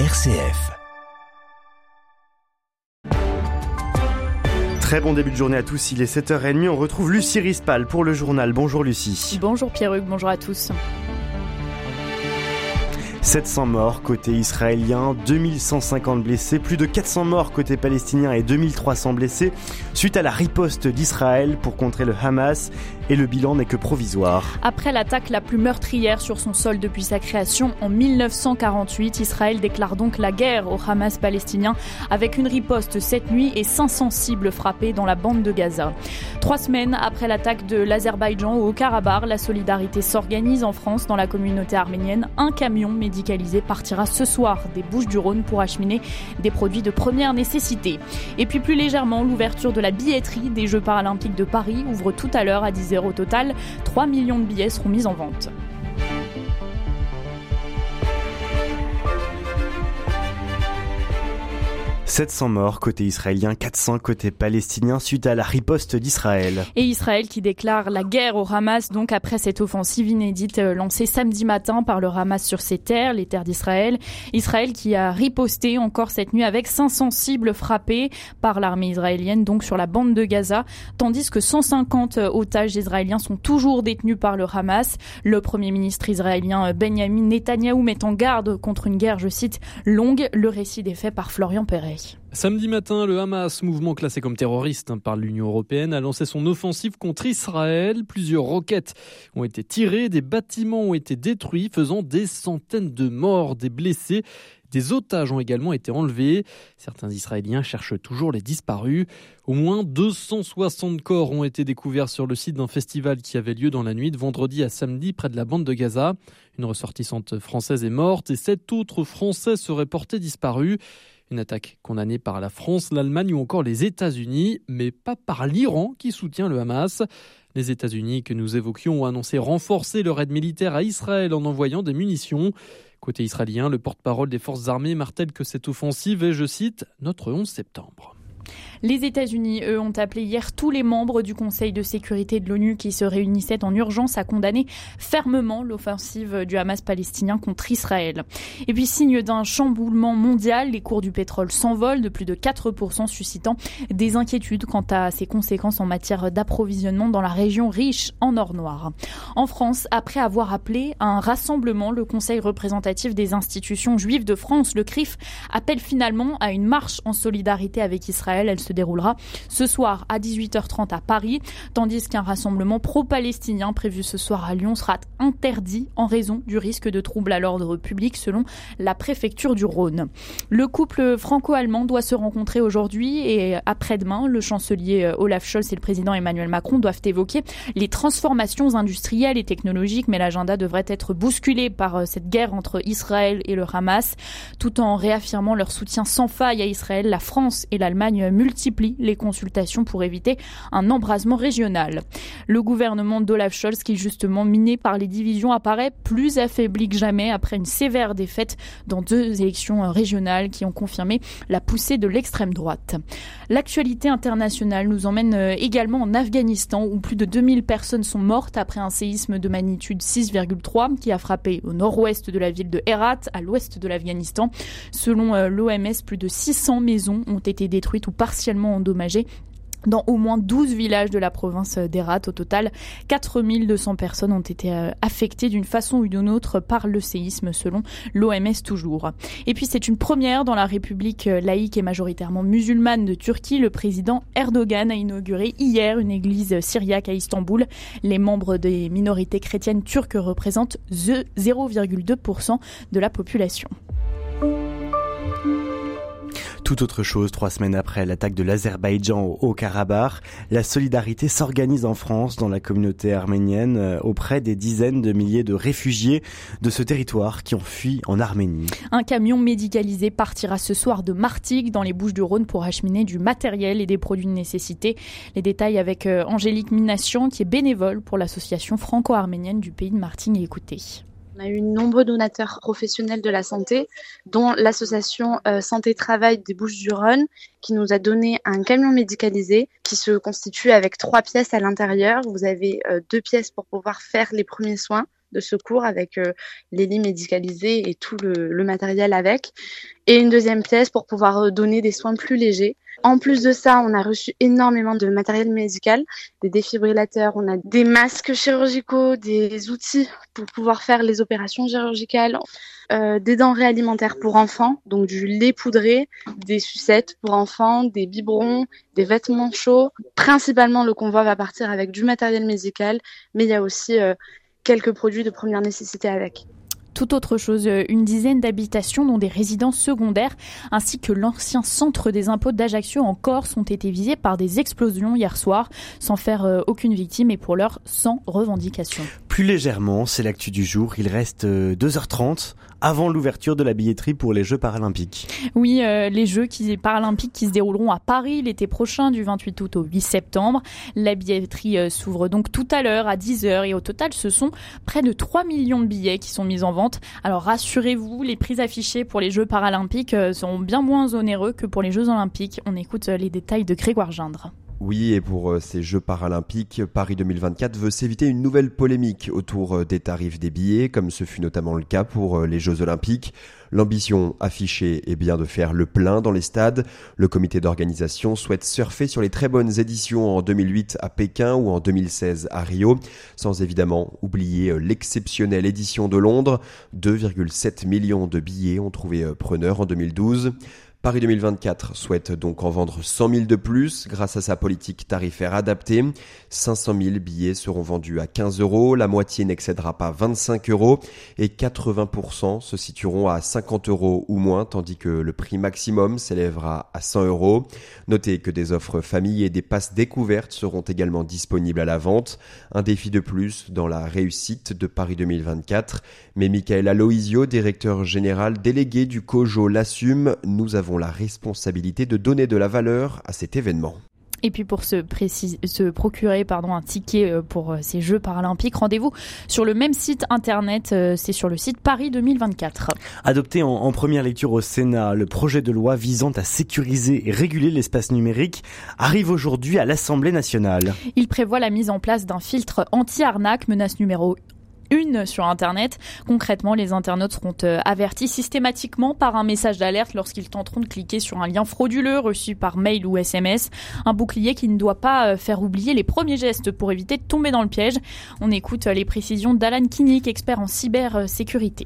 RCF. Très bon début de journée à tous, il est 7h30, on retrouve Lucie Rispal pour le journal. Bonjour Lucie. Bonjour Pierre-Hugues, bonjour à tous. 700 morts côté israélien, 2150 blessés, plus de 400 morts côté palestinien et 2300 blessés suite à la riposte d'Israël pour contrer le Hamas et le bilan n'est que provisoire. Après l'attaque la plus meurtrière sur son sol depuis sa création en 1948, Israël déclare donc la guerre au Hamas palestinien avec une riposte cette nuit et 500 cibles frappées dans la bande de Gaza. Trois semaines après l'attaque de l'Azerbaïdjan au Karabakh, la solidarité s'organise en France dans la communauté arménienne. Un camion médicalisé partira ce soir des Bouches du Rhône pour acheminer des produits de première nécessité. Et puis plus légèrement, l'ouverture de la billetterie des Jeux paralympiques de Paris ouvre tout à l'heure à 10h au total, 3 millions de billets seront mis en vente. 700 morts côté israélien, 400 côté palestinien suite à la riposte d'Israël. Et Israël qui déclare la guerre au Hamas donc après cette offensive inédite euh, lancée samedi matin par le Hamas sur ses terres, les terres d'Israël. Israël qui a riposté encore cette nuit avec 500 cibles frappées par l'armée israélienne donc sur la bande de Gaza, tandis que 150 euh, otages israéliens sont toujours détenus par le Hamas. Le premier ministre israélien euh, Benjamin Netanyahou met en garde contre une guerre, je cite, longue. Le récit des faits par Florian Perret. Samedi matin, le Hamas, mouvement classé comme terroriste hein, par l'Union européenne, a lancé son offensive contre Israël. Plusieurs roquettes ont été tirées, des bâtiments ont été détruits, faisant des centaines de morts, des blessés. Des otages ont également été enlevés. Certains Israéliens cherchent toujours les disparus. Au moins 260 corps ont été découverts sur le site d'un festival qui avait lieu dans la nuit de vendredi à samedi près de la bande de Gaza. Une ressortissante française est morte et sept autres Français seraient portés disparus. Une attaque condamnée par la France, l'Allemagne ou encore les États-Unis, mais pas par l'Iran qui soutient le Hamas. Les États-Unis que nous évoquions ont annoncé renforcer leur aide militaire à Israël en envoyant des munitions. Côté israélien, le porte-parole des forces armées martèle que cette offensive est, je cite, notre 11 septembre. Les États-Unis, eux, ont appelé hier tous les membres du Conseil de sécurité de l'ONU qui se réunissaient en urgence à condamner fermement l'offensive du Hamas palestinien contre Israël. Et puis, signe d'un chamboulement mondial, les cours du pétrole s'envolent de plus de 4%, suscitant des inquiétudes quant à ses conséquences en matière d'approvisionnement dans la région riche en or noir. En France, après avoir appelé à un rassemblement, le Conseil représentatif des institutions juives de France, le CRIF, appelle finalement à une marche en solidarité avec Israël. Elle se déroulera ce soir à 18h30 à Paris, tandis qu'un rassemblement pro-palestinien prévu ce soir à Lyon sera interdit en raison du risque de troubles à l'ordre public selon la préfecture du Rhône. Le couple franco-allemand doit se rencontrer aujourd'hui et après-demain, le chancelier Olaf Scholz et le président Emmanuel Macron doivent évoquer les transformations industrielles et technologiques, mais l'agenda devrait être bousculé par euh, cette guerre entre Israël et le Hamas, tout en réaffirmant leur soutien sans faille à Israël. La France et l'Allemagne multiplient multiplie les consultations pour éviter un embrasement régional. Le gouvernement d'Olaf Scholz, qui justement miné par les divisions, apparaît plus affaibli que jamais après une sévère défaite dans deux élections régionales qui ont confirmé la poussée de l'extrême droite. L'actualité internationale nous emmène euh, également en Afghanistan où plus de 2000 personnes sont mortes après un séisme de magnitude 6,3 qui a frappé au nord-ouest de la ville de Herat, à l'ouest de l'Afghanistan. Selon euh, l'OMS, plus de 600 maisons ont été détruites ou partiellement endommagés dans au moins 12 villages de la province d'Erat. Au total, 4200 personnes ont été euh, affectées d'une façon ou d'une autre par le séisme, selon l'OMS toujours. Et puis, c'est une première dans la République laïque et majoritairement musulmane de Turquie. Le président Erdogan a inauguré hier une église syriaque à Istanbul. Les membres des minorités chrétiennes turques représentent 0,2% de la population. Tout autre chose, trois semaines après l'attaque de l'Azerbaïdjan au Haut-Karabakh, la solidarité s'organise en France dans la communauté arménienne euh, auprès des dizaines de milliers de réfugiés de ce territoire qui ont fui en Arménie. Un camion médicalisé partira ce soir de Martigues dans les Bouches-du-Rhône pour acheminer du matériel et des produits de nécessité. Les détails avec euh, Angélique Mination qui est bénévole pour l'association franco-arménienne du pays de Martigues et écoutez. On a eu nombreux donateurs professionnels de la santé, dont l'association euh, Santé Travail des Bouches-du-Rhône, qui nous a donné un camion médicalisé qui se constitue avec trois pièces à l'intérieur. Vous avez euh, deux pièces pour pouvoir faire les premiers soins, de secours avec les lits médicalisés et tout le matériel avec. Et une deuxième pièce pour pouvoir donner des soins plus légers en plus de ça, on a reçu énormément de matériel médical, des défibrillateurs, on a des masques chirurgicaux, des outils pour pouvoir faire les opérations chirurgicales, euh, des denrées alimentaires pour enfants, donc du lait poudré, des sucettes pour enfants, des biberons, des vêtements chauds. Principalement, le convoi va partir avec du matériel médical, mais il y a aussi euh, quelques produits de première nécessité avec tout autre chose, euh, une dizaine d'habitations dont des résidences secondaires ainsi que l'ancien centre des impôts d'Ajaccio en Corse ont été visés par des explosions hier soir sans faire euh, aucune victime et pour l'heure sans revendication. Plus légèrement, c'est l'actu du jour, il reste 2h30 euh, avant l'ouverture de la billetterie pour les Jeux paralympiques. Oui, euh, les Jeux qui, paralympiques qui se dérouleront à Paris l'été prochain du 28 août au 8 septembre. La billetterie euh, s'ouvre donc tout à l'heure à 10h et au total ce sont près de 3 millions de billets qui sont mis en vente. Alors rassurez-vous, les prix affichés pour les Jeux paralympiques sont bien moins onéreux que pour les Jeux olympiques. On écoute les détails de Grégoire Gindre. Oui, et pour euh, ces Jeux paralympiques, Paris 2024 veut s'éviter une nouvelle polémique autour euh, des tarifs des billets, comme ce fut notamment le cas pour euh, les Jeux olympiques. L'ambition affichée est bien de faire le plein dans les stades. Le comité d'organisation souhaite surfer sur les très bonnes éditions en 2008 à Pékin ou en 2016 à Rio, sans évidemment oublier l'exceptionnelle édition de Londres. 2,7 millions de billets ont trouvé preneur en 2012. Paris 2024 souhaite donc en vendre 100 000 de plus grâce à sa politique tarifaire adaptée. 500 000 billets seront vendus à 15 euros, la moitié n'excédera pas 25 euros et 80% se situeront à 50 euros ou moins, tandis que le prix maximum s'élèvera à 100 euros. Notez que des offres familles et des passes découvertes seront également disponibles à la vente. Un défi de plus dans la réussite de Paris 2024. Mais Michael Aloisio, directeur général délégué du COJO, l'assume. Nous avons la responsabilité de donner de la valeur à cet événement. Et puis pour se, se procurer pardon, un ticket euh, pour euh, ces Jeux paralympiques, rendez-vous sur le même site internet, euh, c'est sur le site Paris 2024. Adopté en, en, première lecture au Sénat, le projet de loi visant à sécuriser et réguler l'espace numérique arrive aujourd'hui à l'Assemblée nationale. Il prévoit la mise en place d'un filtre anti-arnaque, menace numéro une sur Internet. Concrètement, les internautes seront euh, avertis systématiquement par un message d'alerte lorsqu'ils tenteront de cliquer sur un lien frauduleux reçu par mail ou SMS. Un bouclier qui ne doit pas euh, faire oublier les premiers gestes pour éviter de tomber dans le piège. On écoute euh, les précisions d'Alan Kinnick, expert en cybersécurité.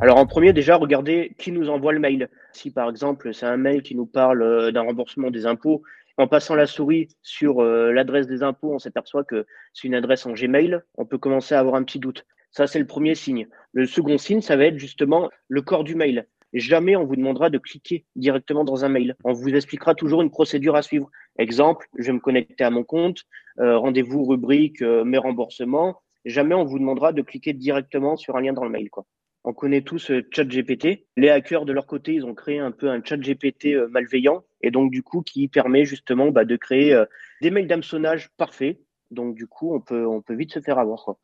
Alors en premier, déjà, regardez qui nous envoie le mail. Si par exemple c'est un mail qui nous parle d'un remboursement des impôts, en passant la souris sur l'adresse des impôts, on s'aperçoit que c'est une adresse en Gmail, on peut commencer à avoir un petit doute. Ça, c'est le premier signe. Le second signe, ça va être justement le corps du mail. Jamais on vous demandera de cliquer directement dans un mail. On vous expliquera toujours une procédure à suivre. Exemple, je vais me connecter à mon compte, euh, rendez-vous rubrique euh, mes remboursements. Jamais on vous demandera de cliquer directement sur un lien dans le mail. On connaît tous euh, ChatGPT. Les hackers de leur côté, ils ont créé un peu un ChatGPT euh, malveillant et donc du coup qui permet justement bah, de créer des mails d'hameçonnage parfaits. Donc du coup, on peut vite se faire avoir.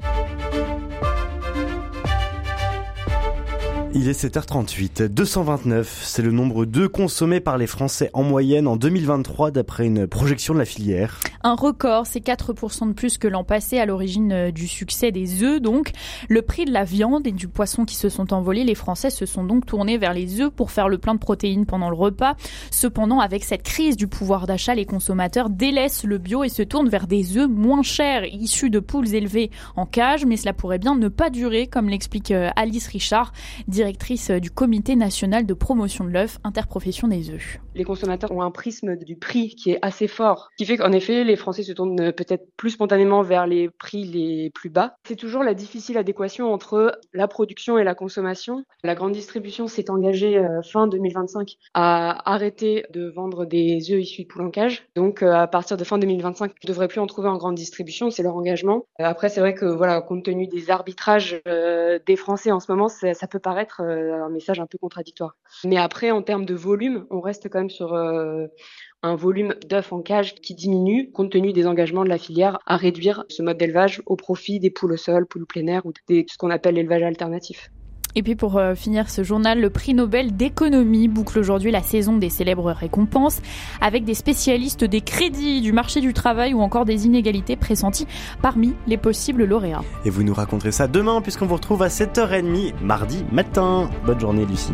Il est 7h38. 229, c'est le nombre d'œufs consommés par les Français en moyenne en 2023 d'après une projection de la filière. Un record, c'est 4% de plus que l'an passé à l'origine euh, du succès des œufs. Donc, le prix de la viande et du poisson qui se sont envolés, les Français se sont donc tournés vers les œufs pour faire le plein de protéines pendant le repas. Cependant, avec cette crise du pouvoir d'achat, les consommateurs délaissent le bio et se tournent vers des œufs moins chers, issus de poules élevées en cage, mais cela pourrait bien ne pas durer, comme l'explique euh, Alice Richard, directrice euh, du Comité national de promotion de l'œuf, interprofession des œufs. Les consommateurs ont un prisme du prix qui est assez fort, qui fait qu'en effet, les Français se tournent euh, peut-être plus spontanément vers les prix les plus bas. C'est toujours la difficile adéquation entre la production et la consommation. La grande distribution s'est engagée euh, fin 2025 à arrêter de vendre des œufs issus de poules cage. Donc à partir de fin 2025, ne devrait plus en trouver en grande distribution, c'est leur engagement. Après, c'est vrai que voilà, compte tenu des arbitrages des Français en ce moment, ça peut paraître euh, un message un peu contradictoire. Mais après, en termes de volume, on reste quand même sur euh, un volume d'œufs en cage qui diminue compte tenu des engagements de la filière à réduire ce mode d'élevage au profit des poules au sol, poules plein air ou de ce qu'on appelle l'élevage alternatif. Et puis pour euh, finir ce journal, le prix Nobel d'économie boucle aujourd'hui la saison des célèbres récompenses avec des spécialistes des crédits, du marché du travail ou encore des inégalités pressenties parmi les possibles lauréats. Et vous nous raconterez ça demain puisqu'on vous retrouve à 7h30 mardi matin. Bonne journée Lucie.